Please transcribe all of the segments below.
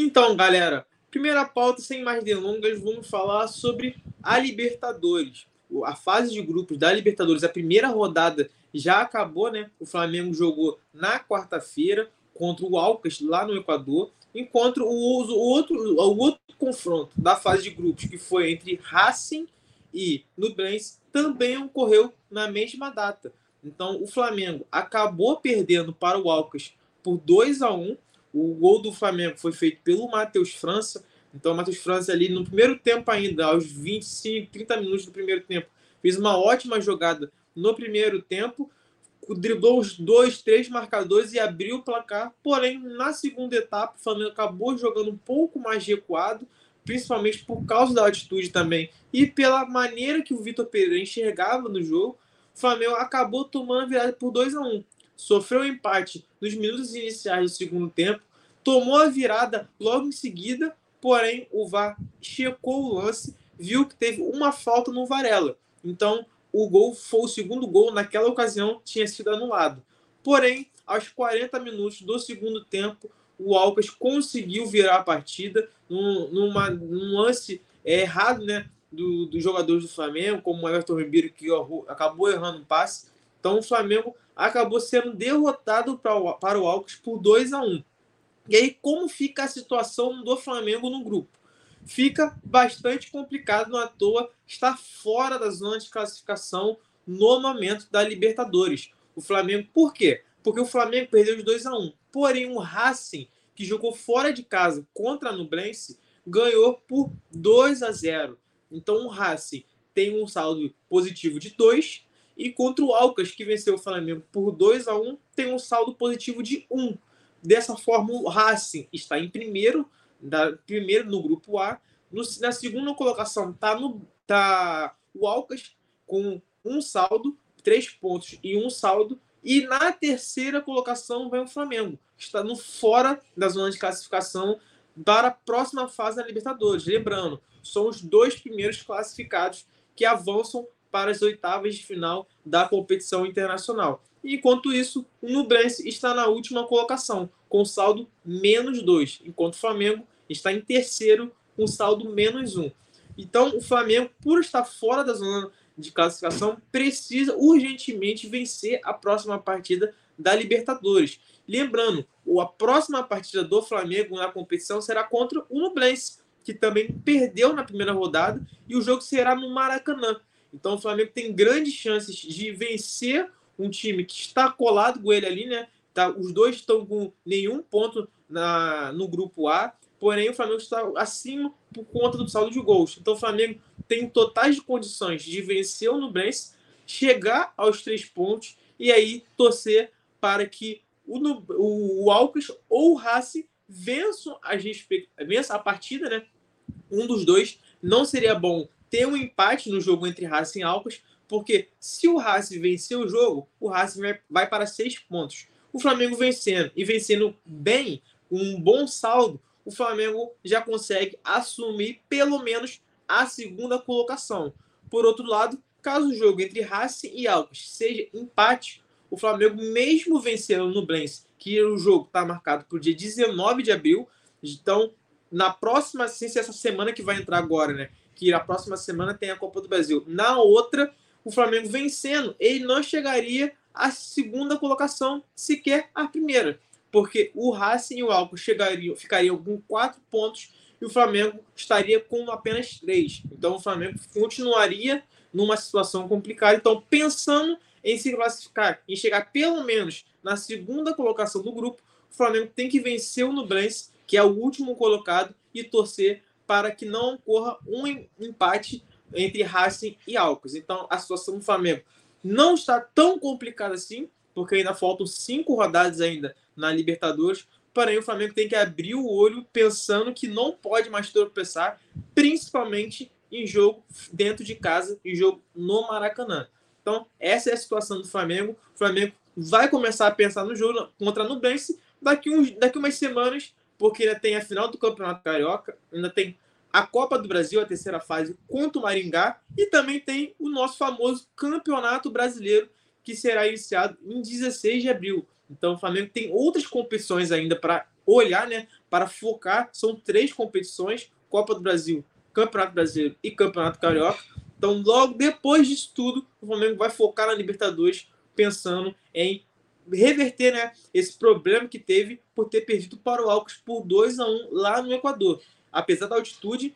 Então, galera, primeira pauta, sem mais delongas, vamos falar sobre a Libertadores. A fase de grupos da Libertadores, a primeira rodada já acabou, né? O Flamengo jogou na quarta-feira contra o Alcas, lá no Equador, enquanto o, outro, o outro confronto da fase de grupos, que foi entre Racing e Nublense, também ocorreu na mesma data. Então, o Flamengo acabou perdendo para o Alcas por 2 a 1 o gol do Flamengo foi feito pelo Matheus França. Então, o Matheus França ali no primeiro tempo ainda, aos 25, 30 minutos do primeiro tempo, fez uma ótima jogada no primeiro tempo, driblou os dois, três marcadores e abriu o placar. Porém, na segunda etapa, o Flamengo acabou jogando um pouco mais recuado, principalmente por causa da atitude também e pela maneira que o Vitor Pereira enxergava no jogo. O Flamengo acabou tomando a virada por 2 a 1 Sofreu um empate nos minutos iniciais do segundo tempo, tomou a virada logo em seguida, porém o VAR checou o lance, viu que teve uma falta no Varela. Então, o gol foi o segundo gol naquela ocasião tinha sido anulado. Porém, aos 40 minutos do segundo tempo, o Alcas conseguiu virar a partida num, numa, num lance é, errado né, do, dos jogadores do Flamengo, como o Everton Ribeiro, que acabou errando um passe. Então, o Flamengo acabou sendo derrotado para, para o Alcas por 2 a 1 E aí, como fica a situação do Flamengo no grupo? Fica bastante complicado, não à toa, estar fora da zona de classificação no momento da Libertadores. O Flamengo, por quê? Porque o Flamengo perdeu de 2 a 1 Porém, o Racing, que jogou fora de casa contra a Nublense, ganhou por 2 a 0 Então, o Racing tem um saldo positivo de 2 e contra o Alcas, que venceu o Flamengo por 2 a 1 tem um saldo positivo de 1. Dessa forma, o Racing está em primeiro, da, primeiro no grupo A. No, na segunda colocação está tá o Alcas com um saldo, três pontos e um saldo. E na terceira colocação vem o Flamengo, que está no fora da zona de classificação para a próxima fase da Libertadores. Lembrando, são os dois primeiros classificados que avançam para as oitavas de final da competição internacional. Enquanto isso, o Nublense está na última colocação, com saldo menos 2, enquanto o Flamengo está em terceiro, com saldo menos 1. Um. Então, o Flamengo, por estar fora da zona de classificação, precisa urgentemente vencer a próxima partida da Libertadores. Lembrando, a próxima partida do Flamengo na competição será contra o Nublense, que também perdeu na primeira rodada, e o jogo será no Maracanã. Então o Flamengo tem grandes chances de vencer um time que está colado com ele ali, né? Tá, os dois estão com nenhum ponto na, no grupo A, porém o Flamengo está acima por conta do saldo de gols. Então o Flamengo tem totais condições de vencer o Nublense, chegar aos três pontos e aí torcer para que o, o, o Alcas ou o Racing vençam, as vençam a partida, né? Um dos dois. Não seria bom ter um empate no jogo entre Racing e Alcas, porque se o Racing vencer o jogo, o Racing vai, vai para seis pontos. O Flamengo vencendo e vencendo bem, um bom saldo, o Flamengo já consegue assumir pelo menos a segunda colocação. Por outro lado, caso o jogo entre Racing e Alcas seja empate, o Flamengo, mesmo vencendo no Blense, que o jogo está marcado para o dia 19 de abril, então na próxima, ser essa semana que vai entrar agora, né? que na próxima semana tem a Copa do Brasil. Na outra, o Flamengo vencendo, ele não chegaria à segunda colocação, sequer à primeira. Porque o Racing e o Alco chegariam, ficariam com quatro pontos e o Flamengo estaria com apenas três. Então o Flamengo continuaria numa situação complicada. Então, pensando em se classificar, em chegar pelo menos na segunda colocação do grupo, o Flamengo tem que vencer o Nublense, que é o último colocado, e torcer para que não ocorra um empate entre Racing e Alcas. Então, a situação do Flamengo não está tão complicada assim, porque ainda faltam cinco rodadas ainda na Libertadores. Porém, o Flamengo tem que abrir o olho pensando que não pode mais tropeçar, principalmente em jogo dentro de casa, em jogo no Maracanã. Então, essa é a situação do Flamengo. O Flamengo vai começar a pensar no jogo contra a Nubense daqui, uns, daqui umas semanas porque ainda tem a final do Campeonato Carioca, ainda tem a Copa do Brasil, a terceira fase, contra o Maringá, e também tem o nosso famoso Campeonato Brasileiro, que será iniciado em 16 de abril. Então o Flamengo tem outras competições ainda para olhar, né, para focar. São três competições: Copa do Brasil, Campeonato Brasileiro e Campeonato Carioca. Então, logo depois disso tudo, o Flamengo vai focar na Libertadores, pensando em reverter né, esse problema que teve por ter perdido para o Alcos por 2 a 1 lá no Equador. Apesar da altitude,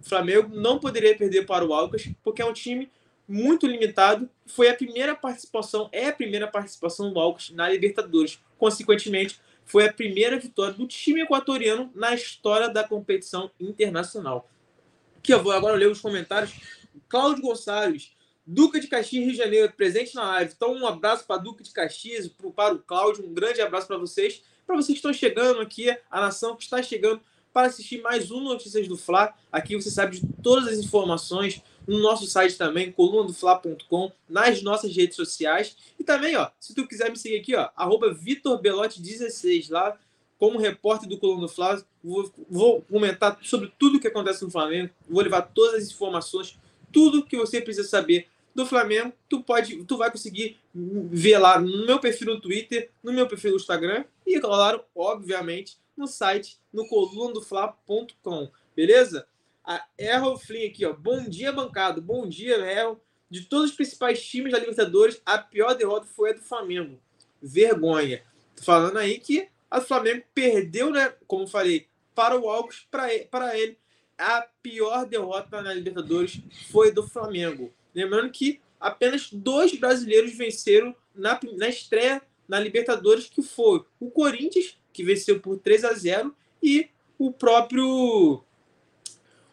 o Flamengo não poderia perder para o Alcas, porque é um time muito limitado. Foi a primeira participação, é a primeira participação do Alcas na Libertadores. Consequentemente, foi a primeira vitória do time equatoriano na história da competição internacional. Que eu vou agora ler os comentários. Cláudio Gonçalves, Duca de Caxias, Rio de Janeiro, presente na live. Então, um abraço para Duca de Caxias, para o Cláudio, um grande abraço para vocês. Para vocês que estão chegando aqui, a nação que está chegando para assistir mais um Notícias do Fla. Aqui você sabe de todas as informações no nosso site também, colunadofla.com, nas nossas redes sociais. E também, ó, se tu quiser me seguir aqui, ó, arroba VitorBelotti16, lá como repórter do Coluna do Fla, vou, vou comentar sobre tudo o que acontece no Flamengo, vou levar todas as informações, tudo que você precisa saber do Flamengo, tu pode, tu vai conseguir ver lá no meu perfil no Twitter, no meu perfil no Instagram e, claro, obviamente, no site no colunadofla.com, beleza? A Errol Flynn aqui, ó. Bom dia, bancado. Bom dia, Errol. De todos os principais times da Libertadores, a pior derrota foi a do Flamengo. Vergonha. Tô falando aí que a Flamengo perdeu, né? Como falei, para o Alcos, para ele. A pior derrota na Libertadores foi do Flamengo. Lembrando que apenas dois brasileiros venceram na, na estreia na Libertadores, que foi o Corinthians, que venceu por 3 a 0, e o próprio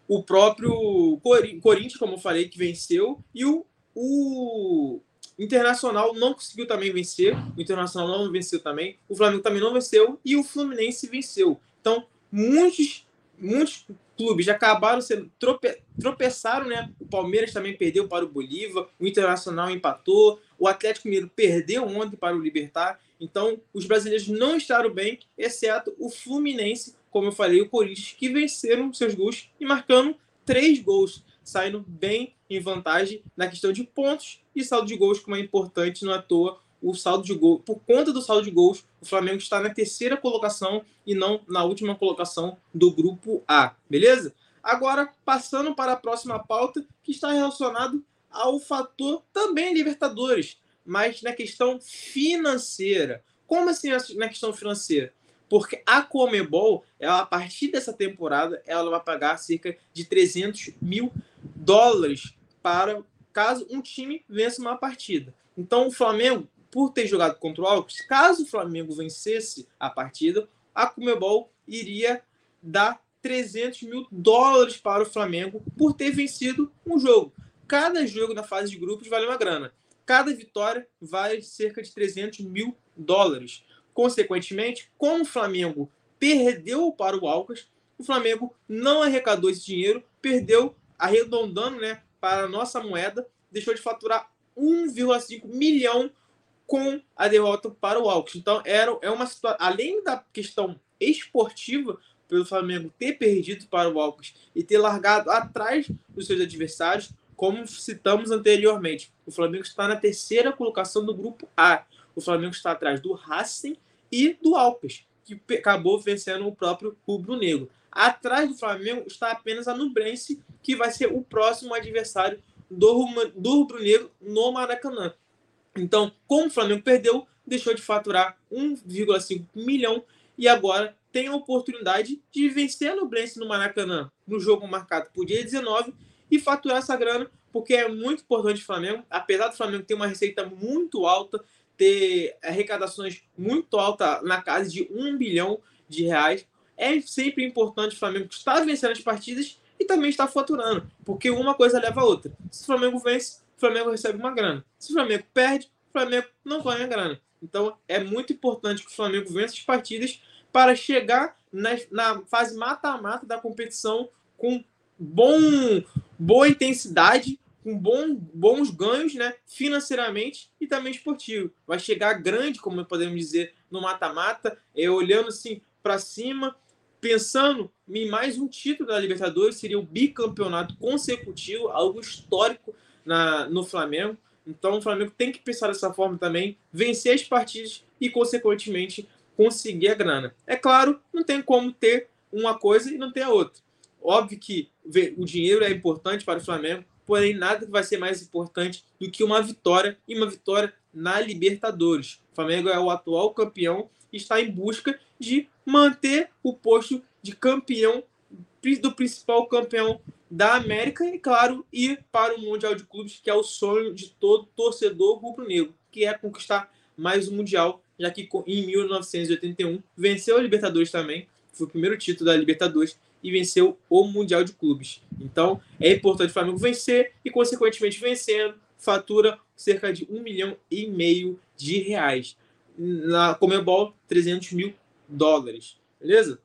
o próprio Corinthians, como eu falei, que venceu, e o, o Internacional não conseguiu também vencer, o Internacional não venceu também, o Flamengo também não venceu, e o Fluminense venceu. Então, muitos, muitos clubes acabaram sendo trope, tropeçaram, né? O Palmeiras também perdeu para o Bolívar, o Internacional empatou, o Atlético Mineiro perdeu ontem para o Libertar. Então, os brasileiros não estaram bem, exceto o Fluminense, como eu falei, o Corinthians, que venceram seus gols e marcando três gols, saindo bem em vantagem na questão de pontos e saldo de gols, como é importante, não é à toa o saldo de gol. Por conta do saldo de gols, o Flamengo está na terceira colocação e não na última colocação do grupo A, beleza? Agora, passando para a próxima pauta, que está relacionado ao fator também Libertadores, mas na questão financeira. Como assim na questão financeira? Porque a Comebol, ela, a partir dessa temporada, ela vai pagar cerca de 300 mil dólares para caso um time vença uma partida. Então, o Flamengo por ter jogado contra o Alves, caso o Flamengo vencesse a partida, a Comebol iria dar 300 mil dólares para o Flamengo por ter vencido um jogo. Cada jogo na fase de grupos vale uma grana. Cada vitória vale cerca de 300 mil dólares. Consequentemente, como o Flamengo perdeu para o Alcas, o Flamengo não arrecadou esse dinheiro, perdeu, arredondando né, para a nossa moeda, deixou de faturar 1,5 milhão com a derrota para o Alckmin. Então, era, é uma situação, além da questão esportiva, pelo Flamengo ter perdido para o Alckmin e ter largado atrás dos seus adversários, como citamos anteriormente. O Flamengo está na terceira colocação do grupo A. O Flamengo está atrás do Racing e do Alpes, que acabou vencendo o próprio Rubro Negro. Atrás do Flamengo está apenas a Nubrense, que vai ser o próximo adversário do, do Rubro Negro no Maracanã. Então, como o Flamengo perdeu, deixou de faturar 1,5 milhão e agora tem a oportunidade de vencer no Brence no Maracanã, no jogo marcado por dia 19 e faturar essa grana, porque é muito importante o Flamengo, apesar do Flamengo ter uma receita muito alta, ter arrecadações muito altas na casa de 1 bilhão de reais, é sempre importante o Flamengo estar vencendo as partidas e também estar faturando, porque uma coisa leva a outra. Se o Flamengo vence, Flamengo recebe uma grana. Se o Flamengo perde, o Flamengo não ganha grana. Então é muito importante que o Flamengo vença as partidas para chegar na, na fase mata-mata da competição com bom, boa intensidade, com bom, bons ganhos né, financeiramente e também esportivo. Vai chegar grande, como podemos dizer, no mata-mata, é, olhando assim para cima, pensando em mais um título da Libertadores, seria o bicampeonato consecutivo, algo histórico na, no Flamengo. Então o Flamengo tem que pensar dessa forma também, vencer as partidas e, consequentemente, conseguir a grana. É claro, não tem como ter uma coisa e não ter a outra. Óbvio que o dinheiro é importante para o Flamengo, porém nada vai ser mais importante do que uma vitória e uma vitória na Libertadores. O Flamengo é o atual campeão e está em busca de manter o posto de campeão do principal campeão da América e, claro, ir para o Mundial de Clubes, que é o sonho de todo torcedor rubro-negro, que é conquistar mais um Mundial, já que em 1981 venceu a Libertadores também, foi o primeiro título da Libertadores e venceu o Mundial de Clubes. Então, é importante o Flamengo vencer e, consequentemente, vencendo, fatura cerca de um milhão e meio de reais. Na Comebol, 300 mil dólares. Beleza?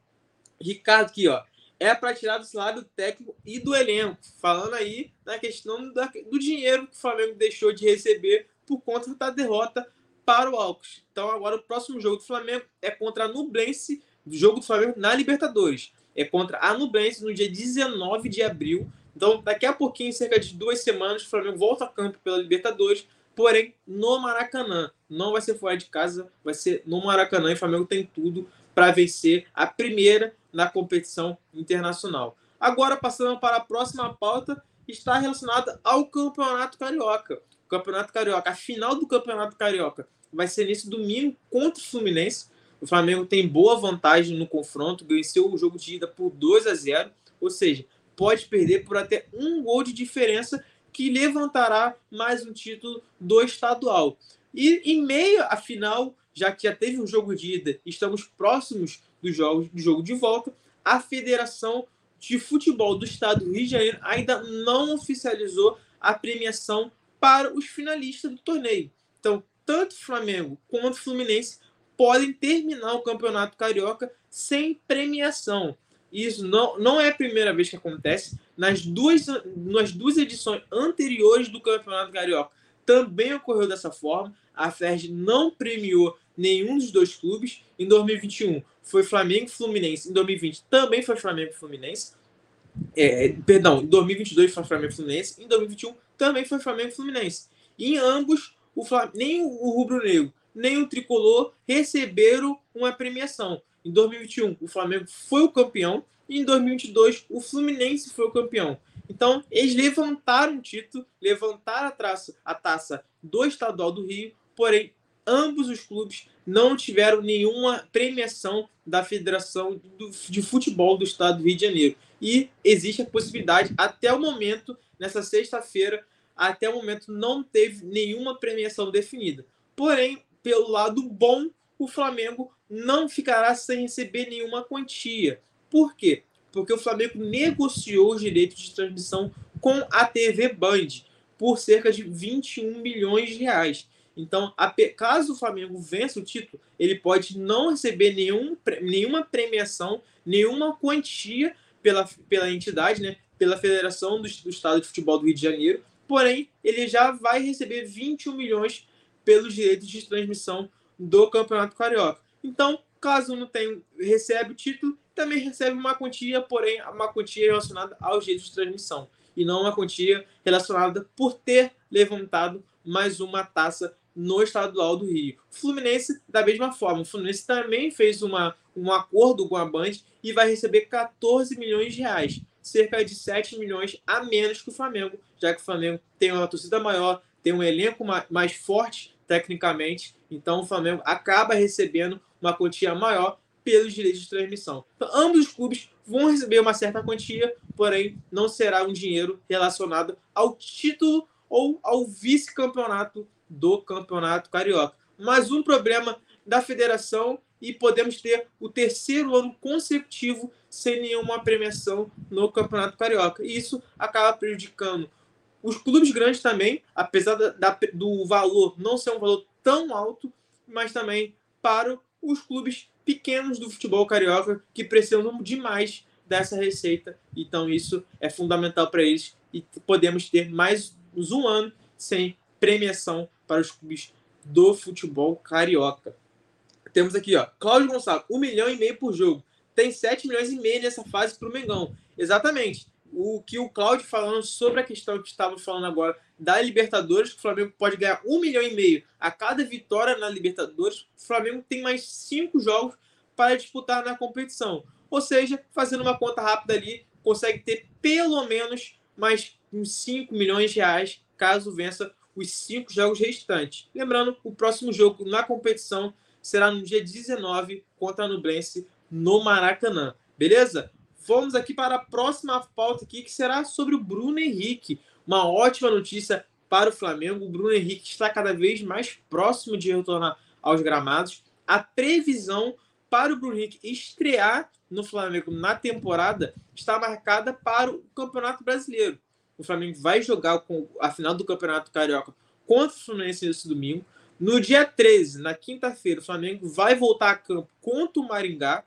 Ricardo aqui, ó é para tirar do salário técnico e do elenco. Falando aí na questão da, do dinheiro que o Flamengo deixou de receber por conta da derrota para o Alcos. Então agora o próximo jogo do Flamengo é contra a Nublense, jogo do Flamengo na Libertadores. É contra a Nublense no dia 19 de abril. Então daqui a pouquinho, cerca de duas semanas, o Flamengo volta a campo pela Libertadores, porém no Maracanã. Não vai ser fora de casa, vai ser no Maracanã e o Flamengo tem tudo para vencer a primeira na competição internacional. Agora, passando para a próxima pauta, está relacionada ao Campeonato Carioca. O Campeonato Carioca, a final do Campeonato Carioca vai ser nesse domingo contra o Fluminense. O Flamengo tem boa vantagem no confronto, venceu o jogo de ida por 2 a 0, ou seja, pode perder por até um gol de diferença que levantará mais um título do estadual. E em meio à final, já que já teve um jogo de ida, estamos próximos dos jogos do jogo de volta, a Federação de Futebol do Estado do Rio de Janeiro ainda não oficializou a premiação para os finalistas do torneio. Então, tanto Flamengo quanto Fluminense podem terminar o Campeonato Carioca sem premiação. Isso não, não é a primeira vez que acontece. Nas duas, nas duas edições anteriores do Campeonato Carioca também ocorreu dessa forma. A FERJ não premiou nenhum dos dois clubes. Em 2021 foi Flamengo e Fluminense. Em 2020 também foi Flamengo e Fluminense. É, perdão, em 2022 foi Flamengo e Fluminense. Em 2021 também foi Flamengo e Fluminense. E em ambos, o Flam... nem o rubro-negro, nem o tricolor receberam uma premiação. Em 2021, o Flamengo foi o campeão. E em 2022, o Fluminense foi o campeão. Então, eles levantaram o título, levantaram a, traça, a taça do Estadual do Rio, porém ambos os clubes não tiveram nenhuma premiação da Federação de Futebol do Estado do Rio de Janeiro. E existe a possibilidade, até o momento, nessa sexta-feira, até o momento não teve nenhuma premiação definida. Porém, pelo lado bom, o Flamengo não ficará sem receber nenhuma quantia. Por quê? Porque o Flamengo negociou os direitos de transmissão com a TV Band por cerca de 21 milhões de reais. Então, caso o Flamengo vença o título, ele pode não receber nenhum, nenhuma premiação, nenhuma quantia pela, pela entidade, né, pela Federação do, do Estado de Futebol do Rio de Janeiro, porém, ele já vai receber 21 milhões pelos direitos de transmissão do Campeonato Carioca. Então, caso não tenha, recebe o título, também recebe uma quantia, porém, uma quantia relacionada aos direitos de transmissão, e não uma quantia relacionada por ter levantado mais uma taça no estadual do Rio. Fluminense, da mesma forma, o Fluminense também fez uma, um acordo com a Band e vai receber 14 milhões de reais, cerca de 7 milhões a menos que o Flamengo, já que o Flamengo tem uma torcida maior, tem um elenco mais forte tecnicamente, então o Flamengo acaba recebendo uma quantia maior pelos direitos de transmissão. Então, ambos os clubes vão receber uma certa quantia, porém não será um dinheiro relacionado ao título ou ao vice-campeonato do Campeonato Carioca. Mas um problema da federação e podemos ter o terceiro ano consecutivo sem nenhuma premiação no Campeonato Carioca. E isso acaba prejudicando os clubes grandes também, apesar da, da, do valor não ser um valor tão alto, mas também para os clubes pequenos do futebol carioca que precisam demais dessa receita. Então isso é fundamental para eles e podemos ter mais um ano sem premiação para os clubes do futebol carioca. Temos aqui, ó, Cláudio Gonçalves, um milhão e meio por jogo. Tem 7 milhões e meio nessa fase para o Mengão. Exatamente. O que o Cláudio falando sobre a questão que estávamos falando agora da Libertadores, que o Flamengo pode ganhar um milhão e meio a cada vitória na Libertadores. O Flamengo tem mais cinco jogos para disputar na competição. Ou seja, fazendo uma conta rápida ali, consegue ter pelo menos mais uns 5 milhões de reais caso vença os cinco jogos restantes. Lembrando, o próximo jogo na competição será no dia 19 contra a Nublense no Maracanã. Beleza? Vamos aqui para a próxima pauta aqui, que será sobre o Bruno Henrique. Uma ótima notícia para o Flamengo. O Bruno Henrique está cada vez mais próximo de retornar aos gramados. A previsão para o Bruno Henrique estrear no Flamengo na temporada está marcada para o Campeonato Brasileiro. O Flamengo vai jogar com a final do Campeonato Carioca contra o Fluminense nesse domingo. No dia 13, na quinta-feira, o Flamengo vai voltar a campo contra o Maringá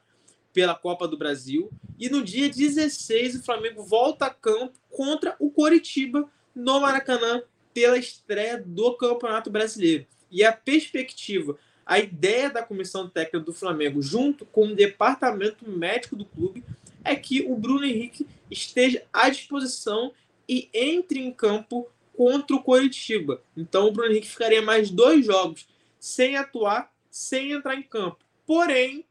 pela Copa do Brasil. E no dia 16, o Flamengo volta a campo contra o Coritiba no Maracanã pela estreia do Campeonato Brasileiro. E a perspectiva, a ideia da comissão técnica do Flamengo, junto com o departamento médico do clube, é que o Bruno Henrique esteja à disposição e entre em campo contra o Coritiba. Então o Bruno Henrique ficaria mais dois jogos sem atuar, sem entrar em campo. Porém,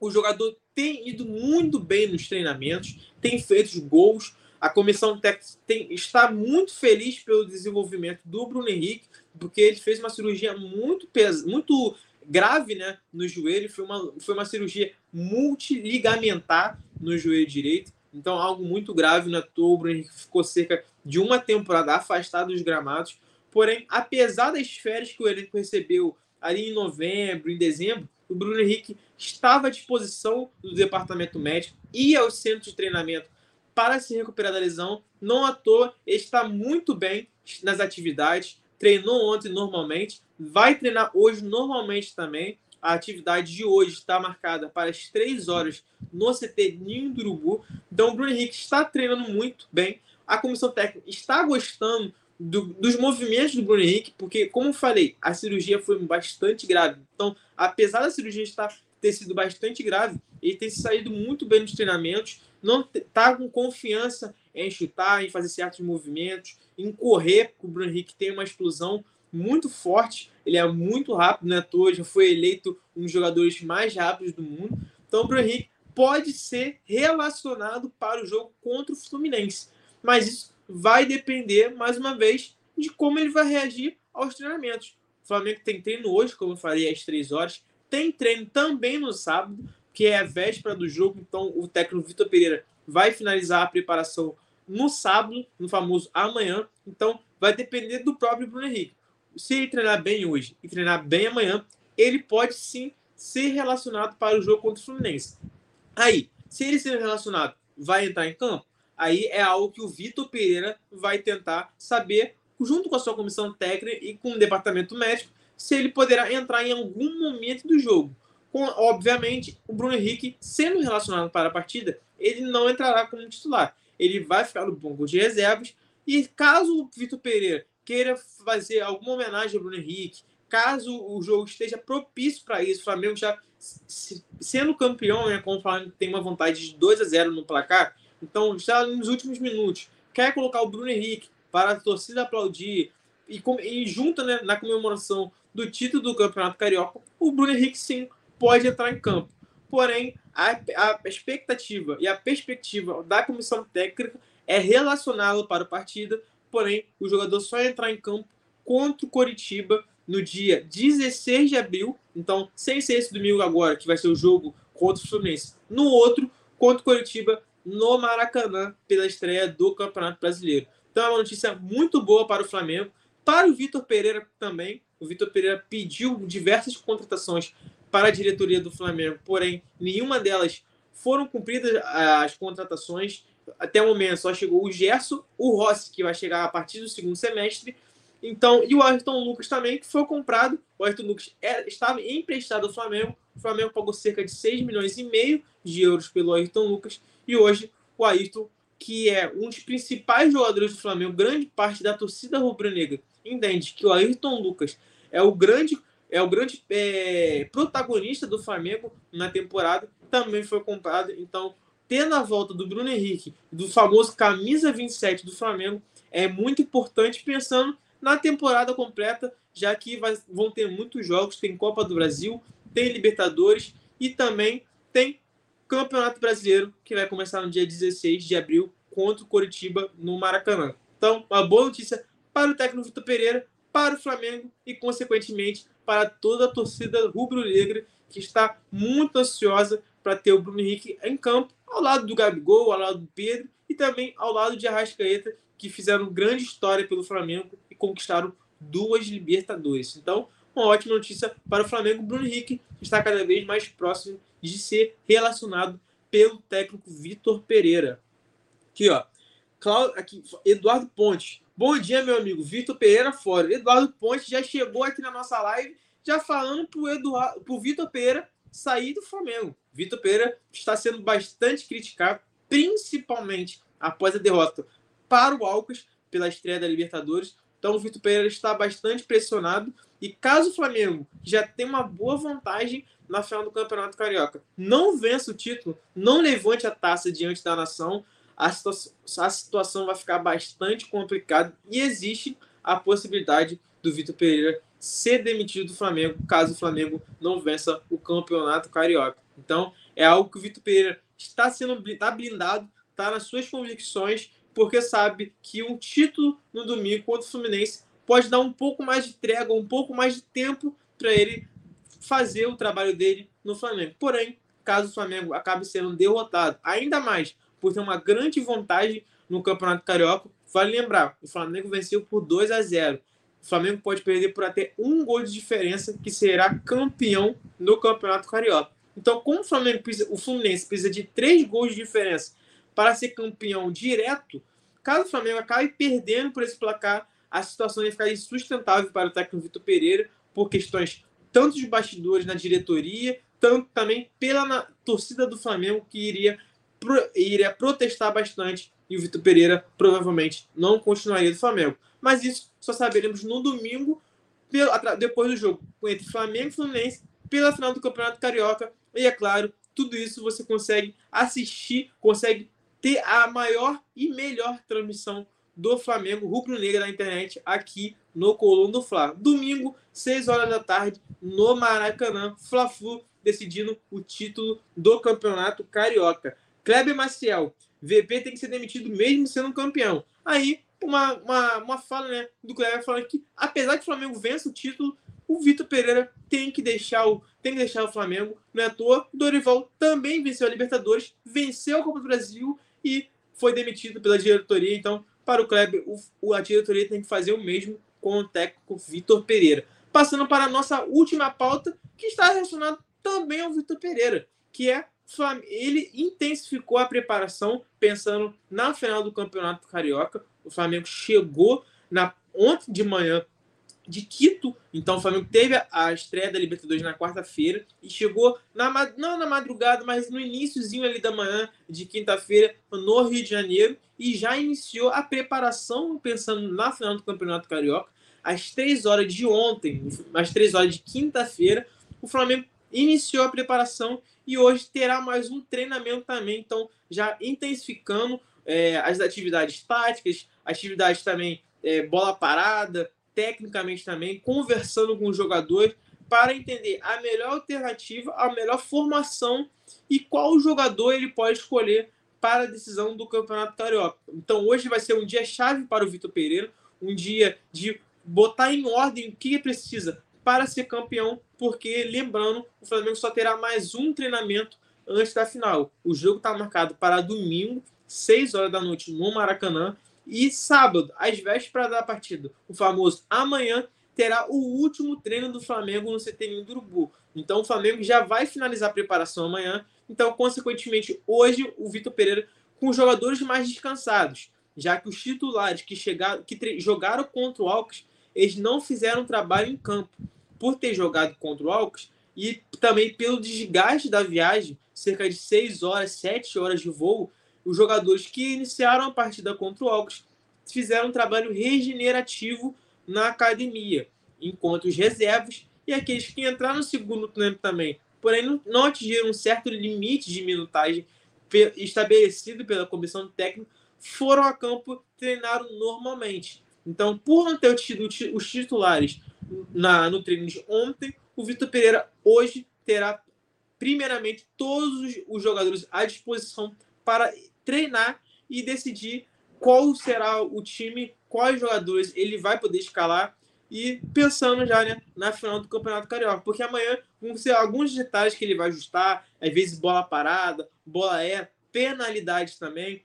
o jogador tem ido muito bem nos treinamentos, tem feito gols. A comissão técnica tem, está muito feliz pelo desenvolvimento do Bruno Henrique, porque ele fez uma cirurgia muito pes, muito grave né, no joelho. Foi uma, foi uma cirurgia multiligamentar no joelho direito. Então, algo muito grave na toa. O Bruno Henrique ficou cerca de uma temporada afastado dos gramados. Porém, apesar das férias que o elenco recebeu ali em novembro, em dezembro, o Bruno Henrique estava à disposição do departamento médico e aos centros de treinamento para se recuperar da lesão. Não à toa, está muito bem nas atividades, treinou ontem normalmente, vai treinar hoje normalmente também. A atividade de hoje está marcada para as 3 horas no CT Ninho do Urubu. Então o Bruno Henrique está treinando muito bem. A comissão técnica está gostando do, dos movimentos do Bruno Henrique, porque, como falei, a cirurgia foi bastante grave. Então, apesar da cirurgia estar, ter sido bastante grave, ele tem saído muito bem nos treinamentos, não está com confiança em chutar, em fazer certos movimentos, em correr, porque o Bruno Henrique tem uma explosão muito forte, ele é muito rápido, né? Já foi eleito um dos jogadores mais rápidos do mundo. Então o Bruno Henrique pode ser relacionado para o jogo contra o Fluminense. Mas isso vai depender, mais uma vez, de como ele vai reagir aos treinamentos. O Flamengo tem treino hoje, como eu falei, às três horas. Tem treino também no sábado, que é a véspera do jogo. Então o técnico Vitor Pereira vai finalizar a preparação no sábado, no famoso amanhã. Então vai depender do próprio Bruno Henrique se ele treinar bem hoje e treinar bem amanhã, ele pode sim ser relacionado para o jogo contra o Fluminense. Aí, se ele ser relacionado, vai entrar em campo? Aí é algo que o Vitor Pereira vai tentar saber, junto com a sua comissão técnica e com o departamento médico, se ele poderá entrar em algum momento do jogo. Com, obviamente, o Bruno Henrique, sendo relacionado para a partida, ele não entrará como titular. Ele vai ficar no banco de reservas. E caso o Vitor Pereira queira fazer alguma homenagem ao Bruno Henrique, caso o jogo esteja propício para isso, o Flamengo já sendo campeão, né, como o Flamengo tem uma vontade de 2 a 0 no placar, então já nos últimos minutos quer colocar o Bruno Henrique para a torcida aplaudir e, e junto né, na comemoração do título do Campeonato Carioca, o Bruno Henrique sim pode entrar em campo. Porém, a, a expectativa e a perspectiva da comissão técnica é relacioná-lo para a partida. Porém o jogador só entrar em campo contra o Coritiba no dia 16 de abril, então sem ser esse domingo agora, que vai ser o jogo contra o Fluminense, no outro, contra o Coritiba, no Maracanã, pela estreia do Campeonato Brasileiro. Então é uma notícia muito boa para o Flamengo, para o Vitor Pereira também. O Vitor Pereira pediu diversas contratações para a diretoria do Flamengo, porém nenhuma delas foram cumpridas as contratações até o momento só chegou o Gerson, o Rossi, que vai chegar a partir do segundo semestre. Então, e o Ayrton Lucas também, que foi comprado. O Ayrton Lucas era, estava emprestado ao Flamengo. O Flamengo pagou cerca de 6 milhões e meio de euros pelo Ayrton Lucas. E hoje, o Ayrton, que é um dos principais jogadores do Flamengo, grande parte da torcida rubro-negra, entende que o Ayrton Lucas é o grande, é o grande é, protagonista do Flamengo na temporada, também foi comprado. Então, tendo a volta do Bruno Henrique, do famoso camisa 27 do Flamengo, é muito importante pensando na temporada completa, já que vai, vão ter muitos jogos, tem Copa do Brasil, tem Libertadores e também tem Campeonato Brasileiro, que vai começar no dia 16 de abril contra o Coritiba no Maracanã. Então, uma boa notícia para o técnico Vitor Pereira, para o Flamengo e, consequentemente, para toda a torcida rubro-negra que está muito ansiosa para ter o Bruno Henrique em campo, ao lado do Gabigol, ao lado do Pedro e também ao lado de Arrascaeta, que fizeram grande história pelo Flamengo e conquistaram duas Libertadores. Então, uma ótima notícia para o Flamengo. Bruno Henrique está cada vez mais próximo de ser relacionado pelo técnico Vitor Pereira. Aqui, ó. Cláudio, aqui, Eduardo Ponte. Bom dia, meu amigo. Vitor Pereira fora. Eduardo Ponte já chegou aqui na nossa live, já falando para o Vitor Pereira sair do Flamengo. Vitor Pereira está sendo bastante criticado, principalmente após a derrota para o Alcas pela estreia da Libertadores. Então o Vitor Pereira está bastante pressionado e caso o Flamengo já tenha uma boa vantagem na final do Campeonato Carioca, não vença o título, não levante a taça diante da nação, a situação, a situação vai ficar bastante complicada e existe a possibilidade do Vitor Pereira ser demitido do Flamengo caso o Flamengo não vença o Campeonato Carioca. Então, é algo que o Vitor Pereira está sendo tá blindado, está nas suas convicções, porque sabe que um título no domingo contra o Fluminense pode dar um pouco mais de trégua, um pouco mais de tempo para ele fazer o trabalho dele no Flamengo. Porém, caso o Flamengo acabe sendo derrotado, ainda mais por ter uma grande vantagem no Campeonato Carioca. Vale lembrar, o Flamengo venceu por 2 a 0. O Flamengo pode perder por até um gol de diferença, que será campeão no Campeonato Carioca. Então, como o, Flamengo precisa, o Fluminense precisa de três gols de diferença para ser campeão direto, caso o Flamengo acabe perdendo por esse placar, a situação ia ficar insustentável para o técnico Vitor Pereira, por questões tanto de bastidores na diretoria, tanto também pela torcida do Flamengo, que iria pro, iria protestar bastante e o Vitor Pereira provavelmente não continuaria do Flamengo. Mas isso só saberemos no domingo, pelo, depois do jogo entre Flamengo e Fluminense, pela final do Campeonato Carioca. E é claro, tudo isso você consegue assistir, consegue ter a maior e melhor transmissão do Flamengo rubro-negra na internet aqui no Coluna do Fla. Domingo, 6 horas da tarde, no Maracanã, Fla-Flu decidindo o título do Campeonato Carioca. Kleber Maciel, VP tem que ser demitido mesmo sendo campeão. Aí, uma, uma, uma fala né, do Kleber falando que, apesar que o Flamengo vença o título, o Vitor Pereira tem que deixar o, tem que deixar o Flamengo. Não é à toa, Dorival também venceu a Libertadores, venceu a Copa do Brasil e foi demitido pela diretoria. Então, para o Kleber, o, a diretoria tem que fazer o mesmo com o técnico Vitor Pereira. Passando para a nossa última pauta, que está relacionada também ao Vitor Pereira, que é ele intensificou a preparação pensando na final do Campeonato Carioca. O Flamengo chegou na ontem de manhã de Quito, então o Flamengo teve a estreia da Libertadores na quarta-feira e chegou na não na madrugada, mas no iníciozinho ali da manhã de quinta-feira no Rio de Janeiro e já iniciou a preparação pensando na final do Campeonato Carioca. Às três horas de ontem, às três horas de quinta-feira, o Flamengo iniciou a preparação e hoje terá mais um treinamento também, então já intensificando é, as atividades táticas, atividades também é, bola parada, tecnicamente também, conversando com os jogadores para entender a melhor alternativa, a melhor formação e qual jogador ele pode escolher para a decisão do Campeonato Carioca. Então hoje vai ser um dia chave para o Vitor Pereira, um dia de botar em ordem o que precisa para ser campeão, porque, lembrando, o Flamengo só terá mais um treinamento antes da final. O jogo está marcado para domingo, 6 horas da noite, no Maracanã. E sábado, às vésperas da partida, o famoso amanhã, terá o último treino do Flamengo no CT do Urubu. Então o Flamengo já vai finalizar a preparação amanhã. Então, consequentemente, hoje o Vitor Pereira com os jogadores mais descansados, já que os titulares que chegaram, que jogaram contra o Alcas eles não fizeram trabalho em campo. Por ter jogado contra o Alcas e também pelo desgaste da viagem, cerca de 6 horas, 7 horas de voo, os jogadores que iniciaram a partida contra o Alcas fizeram um trabalho regenerativo na academia, enquanto os reservas e aqueles que entraram no segundo tempo também, porém não atingiram um certo limite de minutagem, estabelecido pela comissão técnica, foram a campo treinaram normalmente. Então, por não ter tido os titulares na, no treino de ontem, o Vitor Pereira hoje terá, primeiramente, todos os jogadores à disposição para treinar e decidir qual será o time, quais jogadores ele vai poder escalar e pensando já né, na final do Campeonato Carioca, porque amanhã vão ser alguns detalhes que ele vai ajustar, às vezes bola parada, bola é, penalidades também.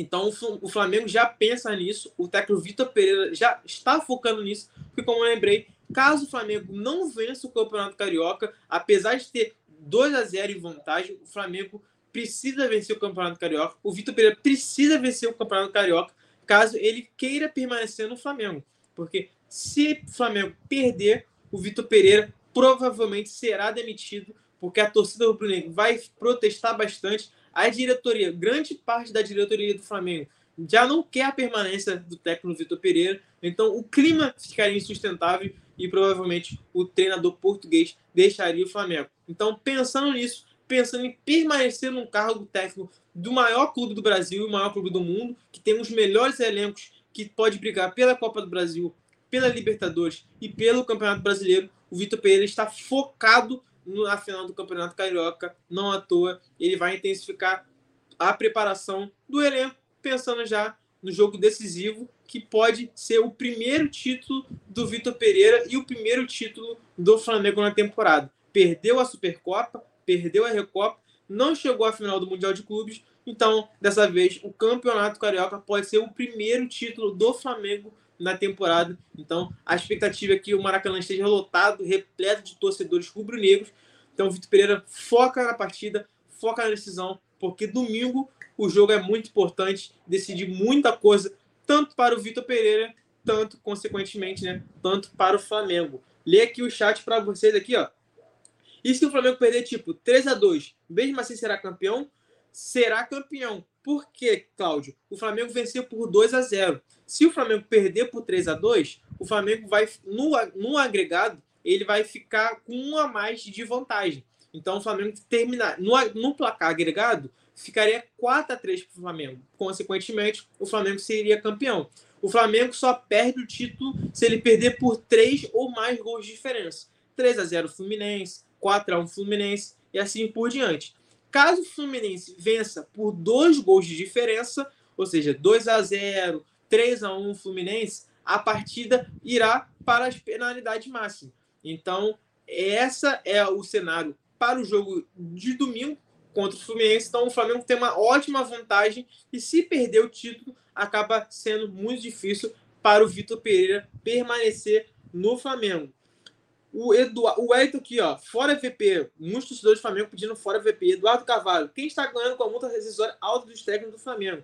Então o Flamengo já pensa nisso, o técnico Vitor Pereira já está focando nisso, porque como eu lembrei, caso o Flamengo não vença o Campeonato Carioca, apesar de ter 2 a 0 em vantagem, o Flamengo precisa vencer o Campeonato Carioca, o Vitor Pereira precisa vencer o Campeonato Carioca, caso ele queira permanecer no Flamengo. Porque se o Flamengo perder, o Vitor Pereira provavelmente será demitido, porque a torcida rubro-negra vai protestar bastante. A diretoria, grande parte da diretoria do Flamengo, já não quer a permanência do técnico Vitor Pereira. Então o clima ficaria insustentável e provavelmente o treinador português deixaria o Flamengo. Então, pensando nisso, pensando em permanecer num cargo técnico do maior clube do Brasil e maior clube do mundo, que tem os melhores elencos, que pode brigar pela Copa do Brasil, pela Libertadores e pelo Campeonato Brasileiro, o Vitor Pereira está focado na final do Campeonato Carioca, não à toa. Ele vai intensificar a preparação do elenco, pensando já no jogo decisivo, que pode ser o primeiro título do Vitor Pereira e o primeiro título do Flamengo na temporada. Perdeu a Supercopa, perdeu a Recopa, não chegou à final do Mundial de Clubes. Então, dessa vez, o Campeonato Carioca pode ser o primeiro título do Flamengo na temporada. Então, a expectativa é que o Maracanã esteja lotado, repleto de torcedores rubro-negros. Então, Vitor Pereira foca na partida, foca na decisão, porque domingo o jogo é muito importante, decide muita coisa, tanto para o Vitor Pereira, tanto, consequentemente, né, tanto para o Flamengo. Lê aqui o chat para vocês aqui, ó. E se o Flamengo perder, tipo, 3 a 2 mesmo assim será campeão? Será campeão. Por quê, Cláudio? O Flamengo venceu por 2 a 0 Se o Flamengo perder por 3 a 2 o Flamengo vai, no, no agregado, ele vai ficar com um a mais de vantagem. Então, o Flamengo terminar no, no placar agregado, ficaria 4 a 3 para o Flamengo. Consequentemente, o Flamengo seria campeão. O Flamengo só perde o título se ele perder por 3 ou mais gols de diferença. 3 a 0 Fluminense, 4 a 1 Fluminense e assim por diante. Caso o Fluminense vença por dois gols de diferença, ou seja, 2 a 0, 3 a 1 Fluminense, a partida irá para as penalidades máximas. Então, essa é o cenário para o jogo de domingo contra o Fluminense. Então, o Flamengo tem uma ótima vantagem e se perder o título, acaba sendo muito difícil para o Vitor Pereira permanecer no Flamengo. O, Eduardo, o Elton aqui, ó, fora VP. Muitos torcedores do Flamengo pedindo fora VP. Eduardo Carvalho, quem está ganhando com a multa rescisória alta dos técnicos do Flamengo?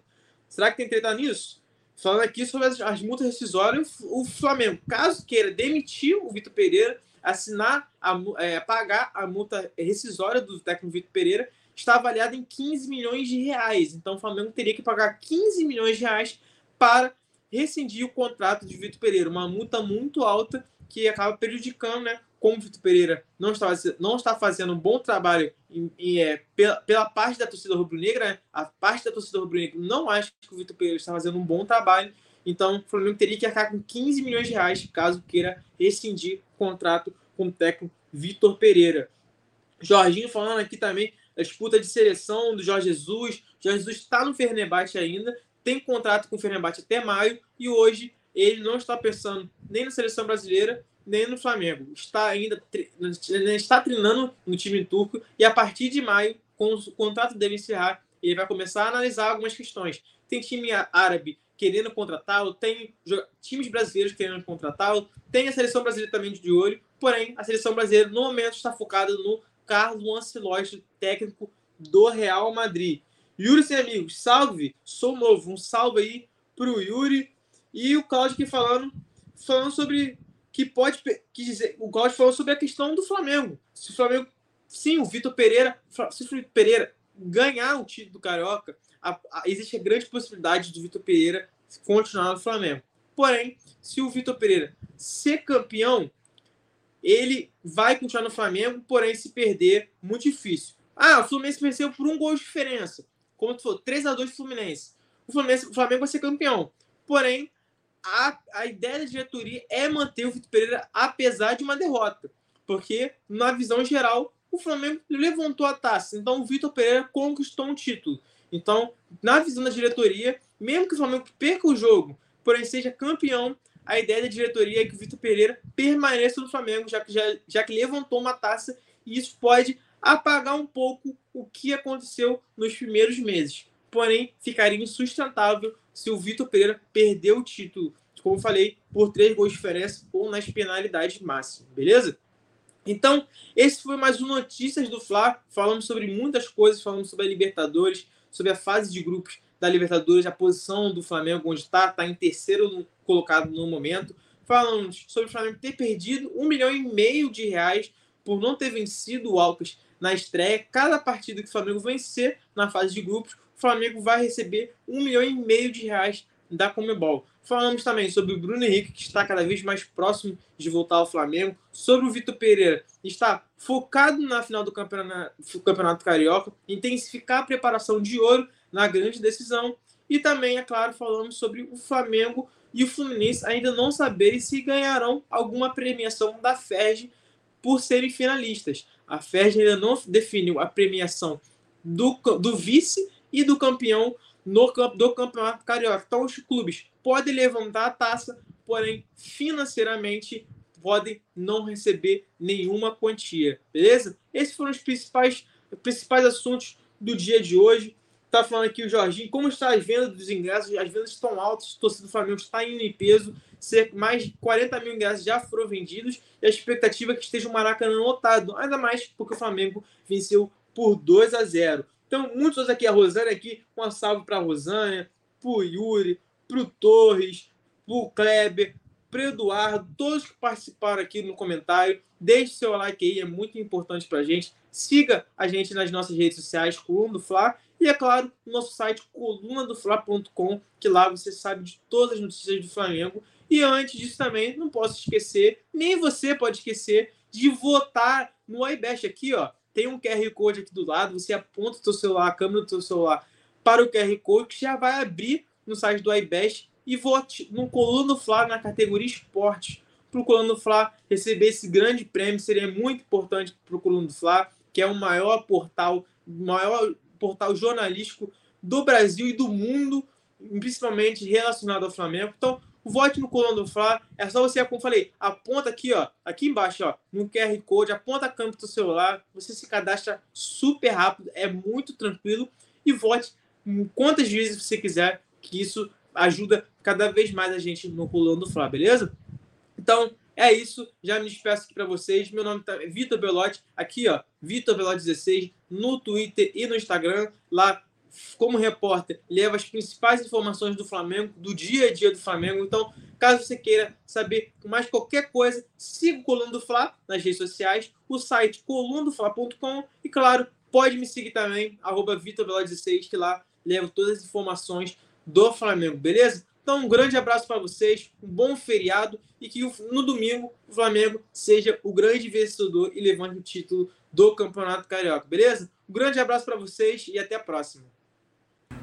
Será que tem treta nisso? Falando aqui sobre as, as multas rescisórias, o Flamengo, caso queira demitir o Vitor Pereira, assinar, a, é, pagar a multa rescisória do técnico Vitor Pereira, está avaliada em 15 milhões de reais. Então o Flamengo teria que pagar 15 milhões de reais para rescindir o contrato de Vitor Pereira. Uma multa muito alta que acaba prejudicando, né? Como o Vitor Pereira não está, não está fazendo um bom trabalho em, em, é, pela, pela, parte da torcida rubro-negra, né? a parte da torcida rubro-negra não acha que o Vitor Pereira está fazendo um bom trabalho, então o Flamengo teria que arcar com 15 milhões de reais caso queira rescindir o contrato com o técnico Vitor Pereira. Jorginho falando aqui também da disputa de seleção do Jorge Jesus. Jorge Jesus está no Fenerbahçe ainda, tem contrato com o Fenerbahçe até maio e hoje ele não está pensando nem na seleção brasileira, nem no Flamengo. Está ainda está treinando no time turco e a partir de maio, com o contrato dele encerrar, ele vai começar a analisar algumas questões. Tem time árabe querendo contratá-lo, tem times brasileiros querendo contratá-lo, tem a seleção brasileira também de olho, porém a seleção brasileira no momento está focada no Carlos Ancelotti, técnico do Real Madrid. Yuri, sem amigos, salve, sou novo, um salve aí pro Yuri, e o Claudio aqui falando, falando sobre que pode que dizer, o Claudio falou sobre a questão do Flamengo. Se o Flamengo, sim, o Vitor Pereira, se o Vitor Pereira ganhar o título do Carioca, a, a, existe a grande possibilidade do Vitor Pereira continuar no Flamengo. Porém, se o Vitor Pereira ser campeão, ele vai continuar no Flamengo, porém, se perder, muito difícil. Ah, o Fluminense venceu por um gol de diferença. como tu falou, 3 a 2 Fluminense. O, Fluminense. o Flamengo vai ser campeão. Porém, a, a ideia da diretoria é manter o Vitor Pereira apesar de uma derrota. Porque, na visão geral, o Flamengo levantou a taça. Então, o Vitor Pereira conquistou um título. Então, na visão da diretoria, mesmo que o Flamengo perca o jogo, porém seja campeão, a ideia da diretoria é que o Vitor Pereira permaneça no Flamengo, já que, já, já que levantou uma taça, e isso pode apagar um pouco o que aconteceu nos primeiros meses. Porém, ficaria insustentável se o Vitor Pereira perder o título, como falei, por três gols de diferença ou nas penalidades máximas, beleza? Então, esse foi mais um Notícias do Fla. Falamos sobre muitas coisas, falamos sobre a Libertadores, sobre a fase de grupos da Libertadores, a posição do Flamengo, onde está, está em terceiro colocado no momento. Falamos sobre o Flamengo ter perdido um milhão e meio de reais por não ter vencido o Alcas na estreia. Cada partida que o Flamengo vencer na fase de grupos, o Flamengo vai receber um milhão e meio de reais da Comebol. Falamos também sobre o Bruno Henrique, que está cada vez mais próximo de voltar ao Flamengo. Sobre o Vitor Pereira, está focado na final do campeonato, campeonato Carioca, intensificar a preparação de ouro na grande decisão. E também, é claro, falamos sobre o Flamengo e o Fluminense ainda não saberem se ganharão alguma premiação da FERJ por serem finalistas. A FERJ ainda não definiu a premiação do, do vice e do campeão no do campeonato carioca. Então os clubes podem levantar a taça, porém financeiramente podem não receber nenhuma quantia, beleza? Esses foram os principais, principais assuntos do dia de hoje. Tá falando aqui o Jorginho, como está as vendas dos ingressos? As vendas estão altas, o torcedor do Flamengo está indo em peso, mais de 40 mil ingressos já foram vendidos e a expectativa é que esteja o Maracanã lotado, ainda mais porque o Flamengo venceu por 2 a 0. Então, muitos aqui, a Rosane aqui, uma salve para a Rosânia, para o Yuri, para o Torres, para o Kleber, para Eduardo, todos que participaram aqui no comentário. Deixe seu like aí, é muito importante para a gente. Siga a gente nas nossas redes sociais, Coluna do Fla. E, é claro, no nosso site, colunadofla.com, que lá você sabe de todas as notícias do Flamengo. E antes disso também, não posso esquecer, nem você pode esquecer, de votar no iBest aqui, ó tem um QR Code aqui do lado, você aponta o seu celular, a câmera do seu celular para o QR Code, que já vai abrir no site do iBest e vote no Coluna Fla na categoria esportes. Para o Coluna Fla receber esse grande prêmio seria muito importante para o Coluna Fla, que é o maior portal, maior portal jornalístico do Brasil e do mundo, principalmente relacionado ao Flamengo. Então, vote no Coluna do Fla. É só você, como falei, aponta aqui, ó, aqui embaixo, ó, no QR Code, aponta a câmera do celular, você se cadastra super rápido, é muito tranquilo e vote quantas vezes você quiser, que isso ajuda cada vez mais a gente no Coluna do Fla, beleza? Então, é isso, já me despeço aqui para vocês. Meu nome é Vitor Belotti, aqui ó, Vitor Belotti 16 no Twitter e no Instagram. Lá como repórter, leva as principais informações do Flamengo, do dia a dia do Flamengo. Então, caso você queira saber mais qualquer coisa, siga o Coluna do Fla nas redes sociais, o site colundofla.com e, claro, pode me seguir também, arroba 16 que lá leva todas as informações do Flamengo, beleza? Então, um grande abraço para vocês, um bom feriado e que no domingo o Flamengo seja o grande vencedor e levante o título do Campeonato Carioca, beleza? Um grande abraço para vocês e até a próxima.